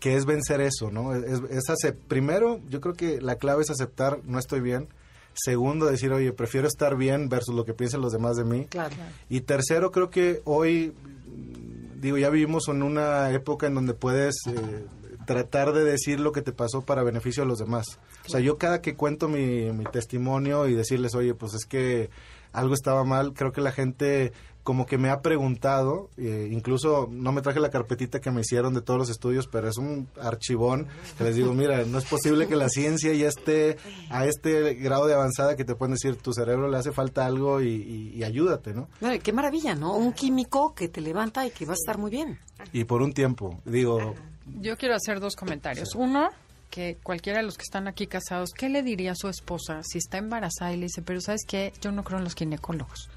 que es vencer eso, ¿no? Es, es primero, yo creo que la clave es aceptar, no estoy bien. Segundo, decir, oye, prefiero estar bien versus lo que piensen los demás de mí. Claro. Y tercero, creo que hoy, mm, digo, ya vivimos en una época en donde puedes eh, tratar de decir lo que te pasó para beneficio de los demás. O sea, yo cada que cuento mi, mi testimonio y decirles, oye, pues es que algo estaba mal, creo que la gente como que me ha preguntado, eh, incluso no me traje la carpetita que me hicieron de todos los estudios, pero es un archivón que les digo, mira, no es posible que la ciencia ya esté a este grado de avanzada que te pueden decir, tu cerebro le hace falta algo y, y- y ayúdate, ¿no? Ay, qué maravilla, ¿no? Un químico que te levanta y que va a estar muy bien. Y por un tiempo, digo, Yo quiero hacer dos comentarios. Uno, que cualquiera de los que están aquí casados, ¿qué le diría a su esposa si está embarazada y le dice, pero sabes qué, yo no creo en los ginecólogos?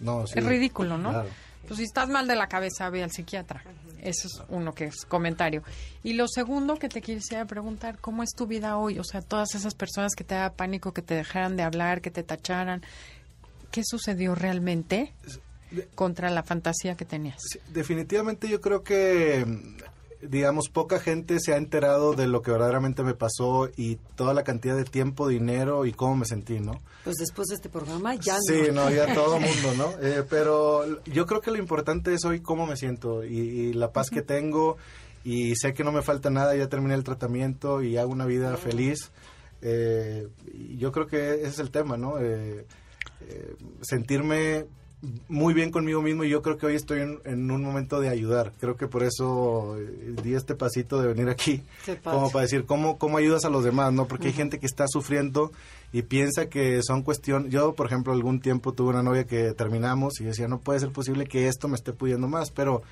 No, sí, es ridículo, ¿no? claro. Pues si estás mal de la cabeza, ve al psiquiatra. Eso es uno que es comentario. Y lo segundo que te quisiera preguntar, ¿cómo es tu vida hoy? O sea, todas esas personas que te da pánico, que te dejaran de hablar, que te tacharan, ¿qué sucedió realmente contra la fantasía que tenías? Sí, definitivamente yo creo que, digamos, poca gente se ha enterado de lo que verdaderamente me pasó y toda la cantidad de tiempo, dinero y cómo me sentí, ¿no? Pues después de este programa ya Sí, no. no, ya todo el <laughs> mundo, ¿no? Eh, pero yo creo que lo importante es hoy cómo me siento y, y la paz que tengo y sé que no me falta nada, ya terminé el tratamiento y hago una vida feliz. Eh, yo creo que ese es el tema, ¿no? Eh, eh, sentirme muy bien conmigo mismo y yo creo que hoy estoy en, en un momento de ayudar. Creo que por eso eh, di este pasito de venir aquí, como para decir cómo, cómo ayudas a los demás, ¿no? Porque hay gente que está sufriendo y piensa que son cuestión... Yo, por ejemplo, algún tiempo tuve una novia que terminamos y decía, no puede ser posible que esto me esté pudiendo más, pero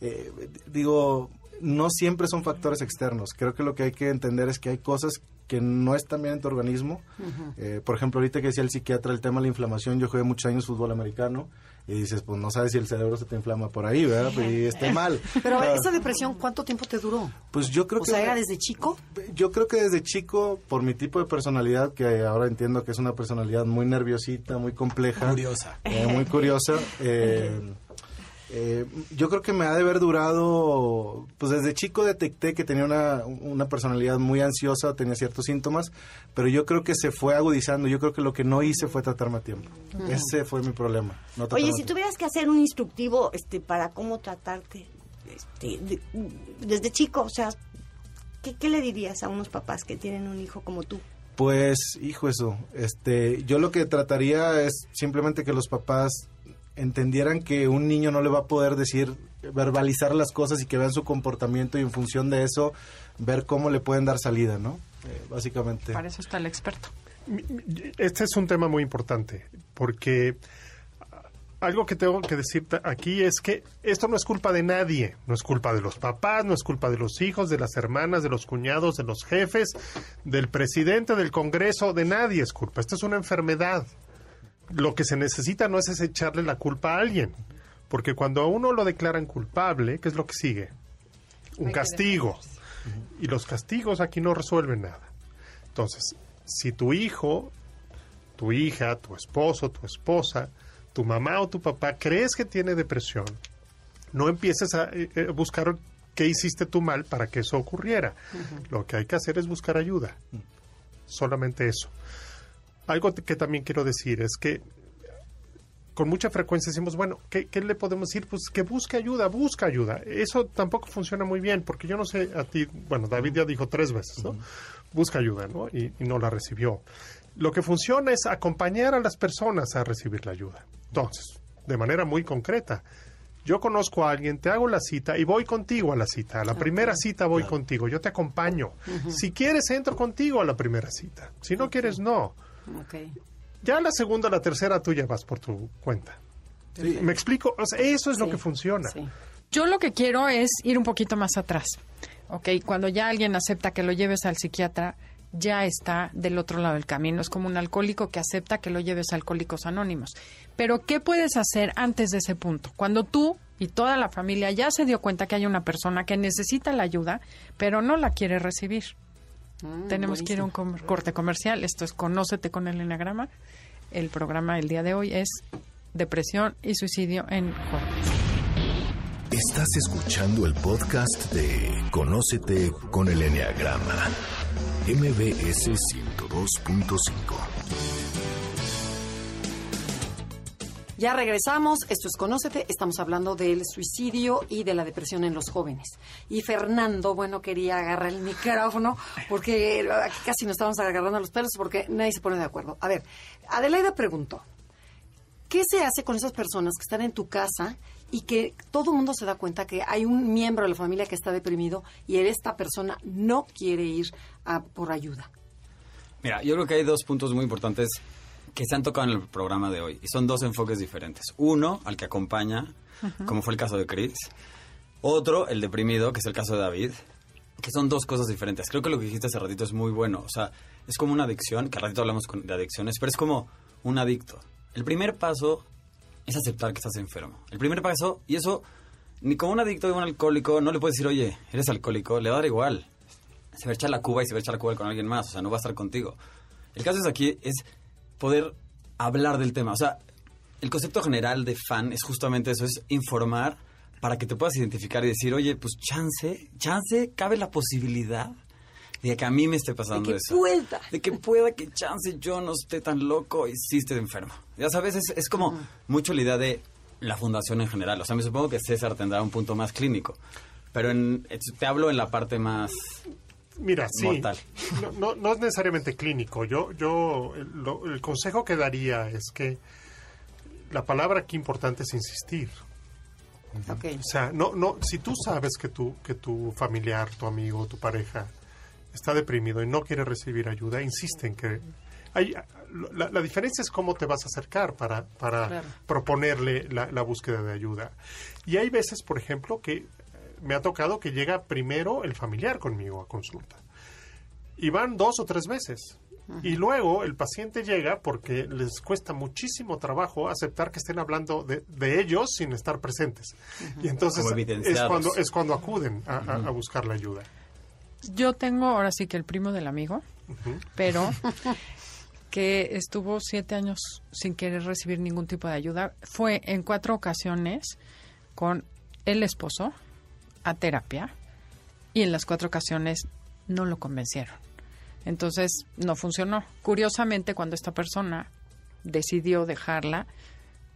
eh, digo, no siempre son factores externos. Creo que lo que hay que entender es que hay cosas que no están bien en tu organismo. Eh, por ejemplo, ahorita que decía el psiquiatra el tema de la inflamación, yo jugué muchos años fútbol americano y dices, pues no sabes si el cerebro se te inflama por ahí, ¿verdad? Y está mal. <laughs> Pero Ah, esa depresión, ¿cuánto tiempo te duró? pues yo creo O que sea, ¿era desde chico? yo creo que desde chico, por mi tipo de personalidad, que ahora entiendo que es una personalidad muy nerviosita, muy compleja. Curiosa. eh, muy curiosa. <laughs> eh, eh, yo creo que me ha de haber durado, pues desde chico detecté que tenía una, una personalidad muy ansiosa, tenía ciertos síntomas, pero yo creo que se fue agudizando. Yo creo que lo que no hice fue tratarme a tiempo. Ese fue mi problema. no Oye, si tuvieras que hacer un instructivo este, para cómo tratarte este, de- desde chico, o sea, ¿qué, qué le dirías a unos papás que tienen un hijo como tú? Pues, hijo eso, este, yo lo que trataría es simplemente que los papás entendieran que un niño no le va a poder decir, verbalizar las cosas y que vean su comportamiento y en función de eso ver cómo le pueden dar salida, ¿no? Eh, básicamente. Para eso está el experto. Este es un tema muy importante, porque algo que tengo que decir aquí es que esto no es culpa de nadie, no es culpa de los papás, no es culpa de los hijos, de las hermanas, de los cuñados, de los jefes, del presidente, del Congreso, de nadie es culpa. Esto es una enfermedad. Lo que se necesita no es echarle la culpa a alguien, porque cuando a uno lo declaran culpable, ¿qué es lo que sigue? Un castigo. Y los castigos aquí no resuelven nada. Entonces, si tu hijo, tu hija, tu esposo, tu esposa, tu mamá o tu papá crees que tiene depresión, no empieces a eh, eh, buscar qué hiciste tú mal para que eso ocurriera. Lo que hay que hacer es buscar ayuda. Solamente eso. Algo que también quiero decir es que con mucha frecuencia decimos, bueno, ¿qué, qué le podemos decir? Pues que busque ayuda, busca ayuda. Eso tampoco funciona muy bien, porque yo no sé a ti, bueno, David ya dijo tres veces, ¿no? Busca ayuda, ¿no? Y, y no la recibió. Lo que funciona es acompañar a las personas a recibir la ayuda. Entonces, de manera muy concreta, yo conozco a alguien, te hago la cita y voy contigo a la cita. A la primera cita voy contigo, yo te acompaño. Si quieres, entro contigo a la primera cita. Si no quieres, no. Ok. Ya la segunda, la tercera, tú ya vas por tu cuenta. ¿Me explico? O sea, eso es lo que funciona. sí. Yo lo que quiero es ir un poquito más atrás. Ok, cuando ya alguien acepta que lo lleves al psiquiatra, ya está del otro lado del camino. Es como un alcohólico que acepta que lo lleves a Alcohólicos Anónimos. Pero, ¿qué puedes hacer antes de ese punto? Cuando tú y toda la familia ya se dio cuenta que hay una persona que necesita la ayuda, pero no la quiere recibir. Mm, Tenemos que ir a un com- corte comercial. Esto es Conócete con el Enagrama. El programa el día de hoy es Depresión y Suicidio en Jóvenes. Estás escuchando el podcast de Conócete con el Enneagrama, MBS 102.5. Ya regresamos, esto es Conócete, estamos hablando del suicidio y de la depresión en los jóvenes. Y Fernando, bueno, quería agarrar el micrófono porque aquí casi nos estábamos agarrando los pelos porque nadie se pone de acuerdo. A ver, Adelaida preguntó, ¿qué se hace con esas personas que están en tu casa y que todo el mundo se da cuenta que hay un miembro de la familia que está deprimido y esta persona no quiere ir a por ayuda? Mira, yo creo que hay dos puntos muy importantes que se han tocado en el programa de hoy. Y son dos enfoques diferentes. Uno, al que acompaña, como fue el caso de Chris. Otro, el deprimido, que es el caso de David. Que son dos cosas diferentes. Creo que lo que dijiste hace ratito es muy bueno. O sea, es como una adicción, que al ratito hablamos de adicciones, pero es como un adicto. El primer paso es aceptar que estás enfermo. El primer paso, y eso, ni como un adicto de un alcohólico, no le puedes decir, oye, eres alcohólico, le va a dar igual. Se va a echar la cuba y se va a echar la cuba con alguien más, o sea, no va a estar contigo. El caso es aquí, es poder hablar del tema. O sea, el concepto general de fan es justamente eso, es informar para que te puedas identificar y decir, oye, pues chance, chance, cabe la posibilidad de que a mí me esté pasando De que eso. pueda. De que pueda que chance yo no esté tan loco y sí esté enfermo. Ya sabes, es, es como mucho la idea de la fundación en general. O sea, me supongo que César tendrá un punto más clínico. Pero en, te hablo en la parte más... Mira, sí, Mortal. no, no, no es necesariamente clínico. Yo, yo, el, lo- el consejo que daría es que la palabra aquí importante es insistir. Ok. O sea, no, no, si tú sabes que tu, que tu familiar, tu amigo, tu pareja está deprimido y no quiere recibir ayuda, insiste en que hay, la, la diferencia es cómo te vas a acercar para, para Claro. proponerle la, la búsqueda de ayuda. Y hay veces, por ejemplo, que me ha tocado que llega primero el familiar conmigo a consulta. Y van dos o tres veces. Y luego el paciente llega porque les cuesta muchísimo trabajo aceptar que estén hablando de, de ellos sin estar presentes. Y entonces Como es cuando, es cuando acuden a, a- a buscar la ayuda. Yo tengo ahora sí que el primo del amigo, pero <laughs> que estuvo siete años sin querer recibir ningún tipo de ayuda. Fue en cuatro ocasiones con el esposo a terapia y en las cuatro ocasiones no lo convencieron. Entonces no funcionó. Curiosamente, cuando esta persona decidió dejarla,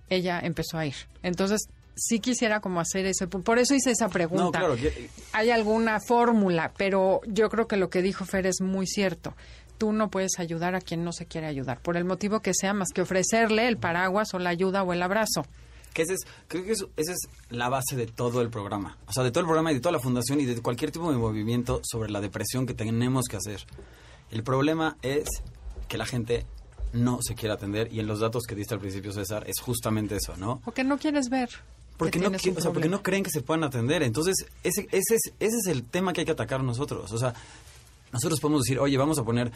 ella empezó a ir. Entonces sí quisiera como hacer ese punto. Por eso hice esa pregunta No, claro. que- hay alguna fórmula, pero yo creo que lo que dijo Fer es muy cierto. Tú no puedes ayudar a quien no se quiere ayudar, por el motivo que sea, más que ofrecerle el paraguas o la ayuda o el abrazo. Que ese es, creo que eso- esa es la base de todo el programa. O sea, de todo el programa y de toda la fundación y de cualquier tipo de movimiento sobre la depresión que tenemos que hacer. El problema es que la gente no se quiere atender y en los datos que diste al principio, César, es justamente eso, ¿no? Porque no quieres ver. Porque que no, o sea, porque no creen que se puedan atender. Entonces, ese, ese, es, ese es el tema que hay que atacar nosotros. O sea, nosotros podemos decir, oye, vamos a poner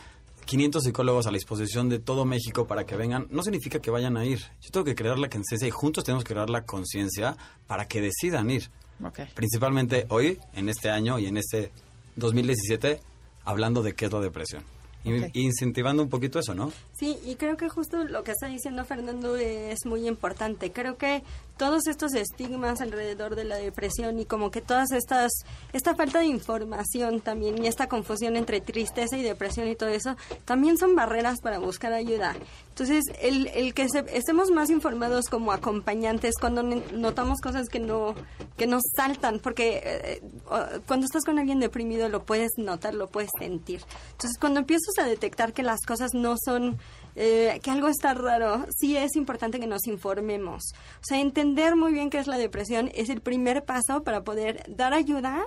500 psicólogos a la disposición de todo México para que vengan. No significa que vayan a ir. Yo tengo que crear la conciencia y juntos tenemos que crear la conciencia para que decidan ir. Ok. Principalmente hoy, en este año y en este 2017, hablando de qué es la depresión. Incentivando un poquito eso, ¿no? Sí, y creo que justo lo que está diciendo Fernando es muy importante. Creo que todos estos estigmas alrededor de la depresión y como que todas estas, esta falta de información también y esta confusión entre tristeza y depresión y todo eso, también son barreras para buscar ayuda. Entonces, el, el que se- estemos más informados como acompañantes cuando notamos cosas que no, que nos saltan, porque eh, o- cuando estás con alguien deprimido lo puedes notar, lo puedes sentir. Entonces, cuando empiezas a detectar que las cosas no son, eh, que algo está raro, sí es importante que nos informemos. O sea, entender muy bien qué es la depresión es el primer paso para poder dar ayuda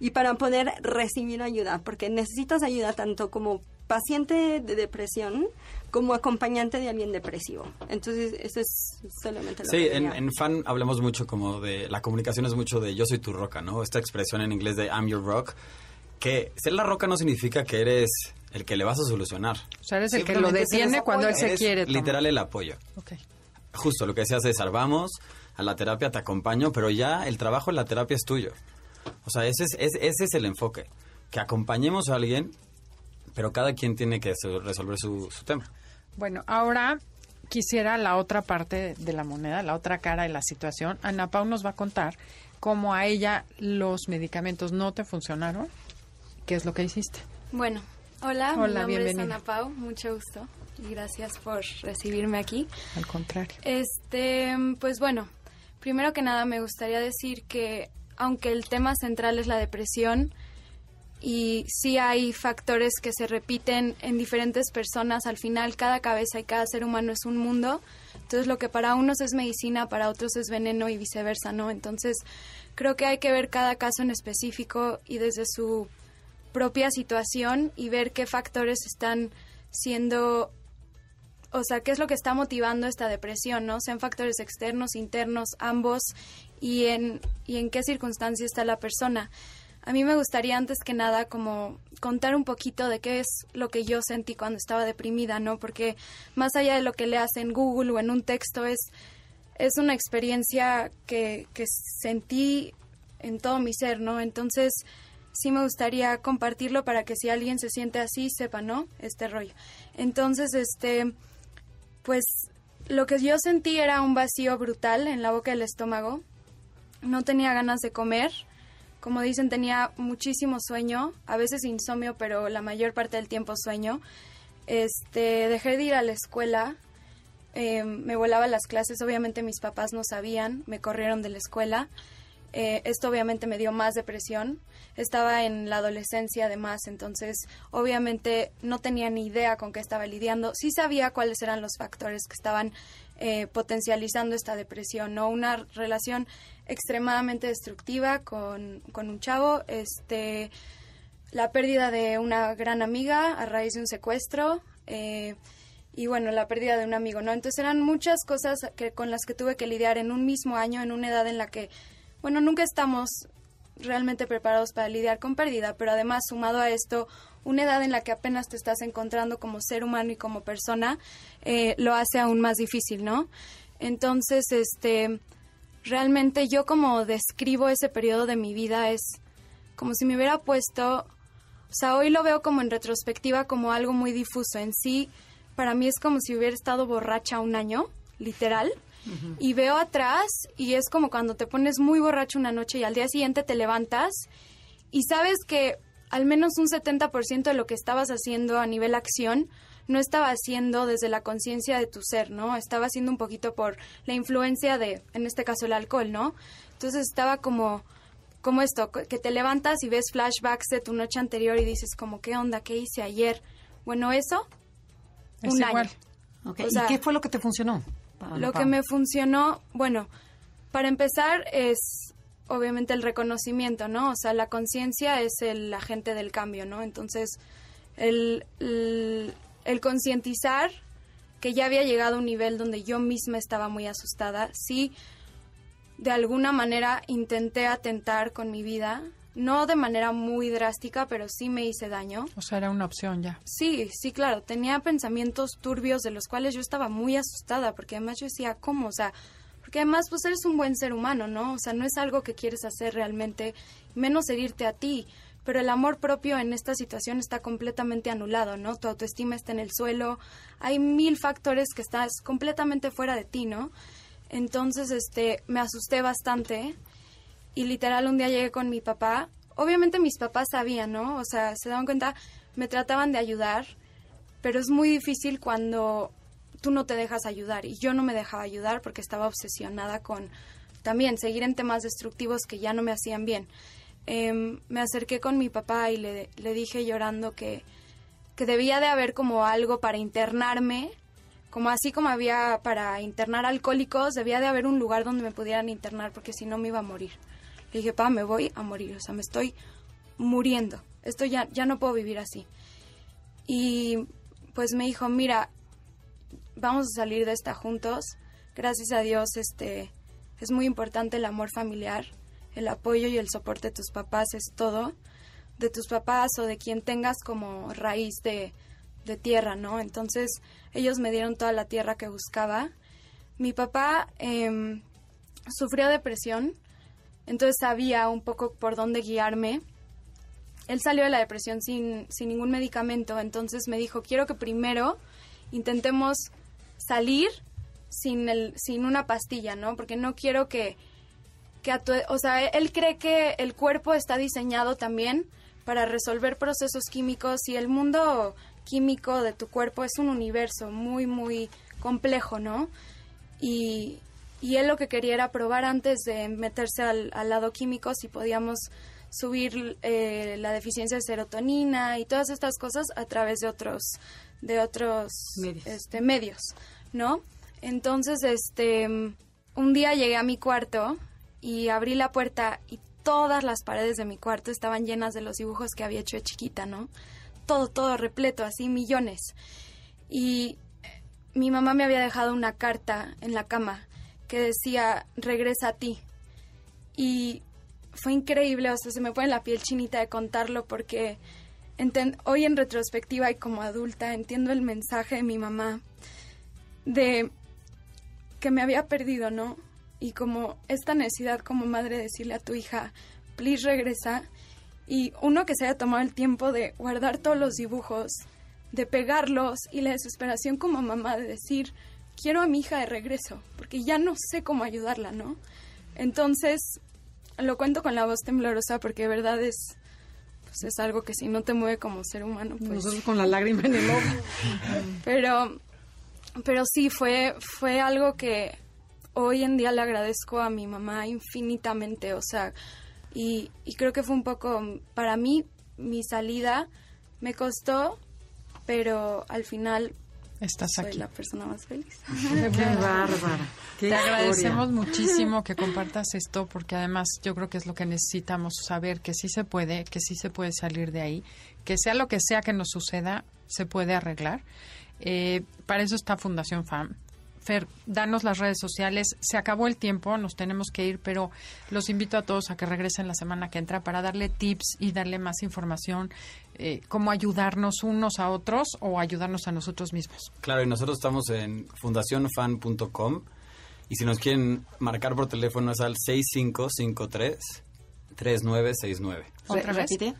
y para poder recibir ayuda, porque necesitas ayuda tanto como paciente de depresión como acompañante de alguien depresivo. Entonces, eso es solamente lo Sí, que en, en fan hablamos mucho como de, la comunicación es mucho de yo soy tu roca, ¿no? Esta expresión en inglés de I'm your rock, que ser la roca no significa que eres el que le vas a solucionar. O sea, eres el que lo es detiene cuando él se quiere. tomar. Literal el apoyo. Ok. Justo lo que decía César, vamos a la terapia, te acompaño, pero ya el trabajo en la terapia es tuyo. O sea, ese es, es- ese es el enfoque, que acompañemos a alguien, pero cada quien tiene que so- resolver su, su tema. Bueno, ahora quisiera la otra parte de la moneda, la otra cara de la situación. Ana Pau nos va a contar cómo a ella los medicamentos no te funcionaron. ¿Qué es lo que hiciste? Bueno, hola, mi Hola, nombre bienvenida. es Ana Pau, mucho gusto y gracias por recibirme aquí. Al contrario. Este, pues bueno, primero que nada me gustaría decir que aunque el tema central es la depresión y sí hay factores que se repiten en diferentes personas, al final cada cabeza y cada ser humano es un mundo, entonces lo que para unos es medicina, para otros es veneno y viceversa, ¿no? Entonces creo que hay que ver cada caso en específico y desde su propia situación y ver qué factores están siendo o sea, qué es lo que está motivando esta depresión, ¿no? Sean factores externos, internos, ambos, y en, y en qué circunstancia está la persona. A mí me gustaría antes que nada como contar un poquito de qué es lo que yo sentí cuando estaba deprimida, ¿no? Porque más allá de lo que leas en Google o en un texto, es, es una experiencia que, que sentí en todo mi ser, ¿no? Entonces, sí me gustaría compartirlo para que si alguien se siente así, sepa, ¿no? Este rollo. Entonces, este, pues lo que yo sentí era un vacío brutal en la boca del estómago. No tenía ganas de comer. Como dicen, tenía muchísimo sueño, a veces insomnio, pero la mayor parte del tiempo sueño. Este, dejé de ir a la escuela, eh, me volaba las clases, obviamente mis papás no sabían, me corrieron de la escuela Eh, esto obviamente me dio más depresión. Estaba en la adolescencia además, entonces obviamente no tenía ni idea con qué estaba lidiando. Sí sabía cuáles eran los factores que estaban eh, potencializando esta depresión, ¿no? Una relación extremadamente destructiva con, con un chavo, este, la pérdida de una gran amiga a raíz de un secuestro, eh, y bueno, la pérdida de un amigo, ¿no? Entonces eran muchas cosas que, con las que tuve que lidiar en un mismo año, en una edad en la que, bueno, nunca estamos realmente preparados para lidiar con pérdida, pero además sumado a esto, una edad en la que apenas te estás encontrando como ser humano y como persona, eh, lo hace aún más difícil, ¿no? Entonces, este, realmente yo como describo ese periodo de mi vida es como si me hubiera puesto, o sea, hoy lo veo como en retrospectiva como algo muy difuso. En sí, para mí es como si hubiera estado borracha un año, literal. Y veo atrás y es como cuando te pones muy borracho una noche y al día siguiente te levantas y sabes que al menos un 70% de lo que estabas haciendo a nivel acción no estaba haciendo desde la conciencia de tu ser, ¿no? Estaba haciendo un poquito por la influencia de, en este caso, el alcohol, ¿no? Entonces estaba como, como esto, que te levantas y ves flashbacks de tu noche anterior y dices como, ¿qué onda? ¿Qué hice ayer? Bueno, eso, Es un igual. año. O ¿Y qué fue lo que te funcionó? Lo que me funcionó, bueno, para empezar es obviamente el reconocimiento, ¿no? O sea, la conciencia es el agente del cambio, ¿no? Entonces, el, el, el concientizar que ya había llegado a un nivel donde yo misma estaba muy asustada, sí, de alguna manera intenté atentar con mi vida, no de manera muy drástica, pero sí me hice daño. O sea, era una opción ya. Sí, sí, claro. Tenía pensamientos turbios de los cuales yo estaba muy asustada, porque además yo decía, ¿cómo? O sea, porque además pues eres un buen ser humano, ¿no? O sea, no es algo que quieres hacer realmente, menos herirte a ti. Pero el amor propio en esta situación está completamente anulado, ¿no? Tu autoestima está en el suelo, hay mil factores que estás completamente fuera de ti, ¿no? Entonces, este, me asusté bastante y literal un día llegué con mi papá. Obviamente mis papás sabían, ¿no? O sea, se daban cuenta, me trataban de ayudar, pero es muy difícil cuando tú no te dejas ayudar y yo no me dejaba ayudar porque estaba obsesionada con también seguir en temas destructivos que ya no me hacían bien. Em, me acerqué con mi papá y le, le dije llorando que, que debía de haber como algo para internarme, como así como había para internar alcohólicos, debía de haber un lugar donde me pudieran internar porque si no me iba a morir. Le dije, pa, me voy a morir, o sea, me estoy muriendo, esto ya, ya no puedo vivir así. Y pues me dijo, mira, vamos a salir de esta juntos. Gracias a Dios, este, es muy importante el amor familiar, el apoyo y el soporte de tus papás es todo, de tus papás o de quien tengas como raíz de, de tierra, ¿no? Entonces ellos me dieron toda la tierra que buscaba. Mi papá em, sufrió depresión, entonces sabía un poco por dónde guiarme. Él salió de la depresión sin, sin ningún medicamento, entonces me dijo, quiero que primero intentemos salir sin, el, sin una pastilla, ¿no? Porque no quiero que, que o sea, él cree que el cuerpo está diseñado también para resolver procesos químicos y el mundo químico de tu cuerpo es un universo muy, muy complejo, ¿no? Y, y él lo que quería era probar antes de meterse al, al lado químico si podíamos subir eh, la deficiencia de serotonina y todas estas cosas a través de otros de otros Medios. este medios no entonces este un día llegué a mi cuarto y abrí la puerta y todas las paredes de mi cuarto estaban llenas de los dibujos que había hecho de chiquita no todo todo repleto así millones. Y mi mamá me había dejado una carta en la cama que decía regresa a ti y fue increíble, o sea, se me pone la piel chinita de contarlo porque hoy en retrospectiva y como adulta entiendo el mensaje de mi mamá de que me había perdido, ¿no? Y como esta necesidad como madre de decirle a tu hija, please regresa. Y uno que se haya tomado el tiempo de guardar todos los dibujos, de pegarlos y la desesperación como mamá de decir, quiero a mi hija de regreso, porque ya no sé cómo ayudarla, ¿no? Entonces, lo cuento con la voz temblorosa porque de verdad es, pues es algo que si no te mueve como ser humano, pues... Nosotros con la lágrima en el ojo. <laughs> Pero, pero sí, fue, fue algo que hoy en día le agradezco a mi mamá infinitamente, o sea, y, y creo que fue un poco, para mí, mi salida me costó, pero al final Estás soy aquí. la persona más feliz. <laughs> Qué bárbara. Qué Te historia. agradecemos <laughs> muchísimo que compartas esto porque además yo creo que es lo que necesitamos saber, que sí se puede, que sí se puede salir de ahí, que sea lo que sea que nos suceda, se puede arreglar. Eh, para eso está Fundación FAM. Fer, danos las redes sociales. Se acabó el tiempo, nos tenemos que ir, pero los invito a todos a que regresen la semana que entra para darle tips y darle más información, eh, cómo ayudarnos unos a otros o ayudarnos a nosotros mismos. Claro, y nosotros estamos en fundacionfan.com y si nos quieren marcar por teléfono es al 6553-3969. ¿Otra vez? Repite.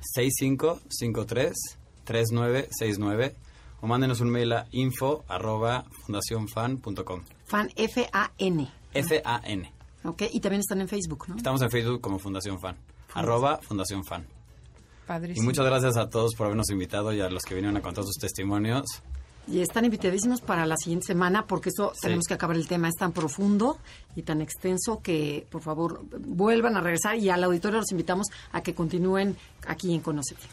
6553-3969 o mándenos un mail a info arroba fundacionfan.com. Fan F-A-N. F-A-N. Ok, y también están en Facebook, ¿no? Estamos en Facebook como Fundación Fan. Arroba Fundación Fan. Y Padrísimo. muchas gracias a todos por habernos invitado y a los que vinieron a contar sus testimonios. Y están invitadísimos para la siguiente semana porque eso Sí. tenemos que acabar el tema. Es tan profundo y tan extenso que, por favor, vuelvan a regresar y al auditorio los invitamos a que continúen aquí en Conócete.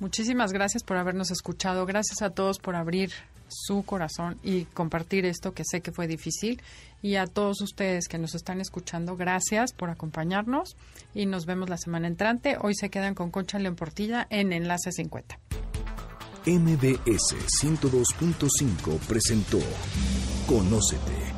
Muchísimas gracias por habernos escuchado. Gracias a todos por abrir su corazón y compartir esto que sé que fue difícil. Y a todos ustedes que nos están escuchando, gracias por acompañarnos y nos vemos la semana entrante. Hoy se quedan con Concha León Portilla en Enlace 50. MBS 102.5 presentó Conócete.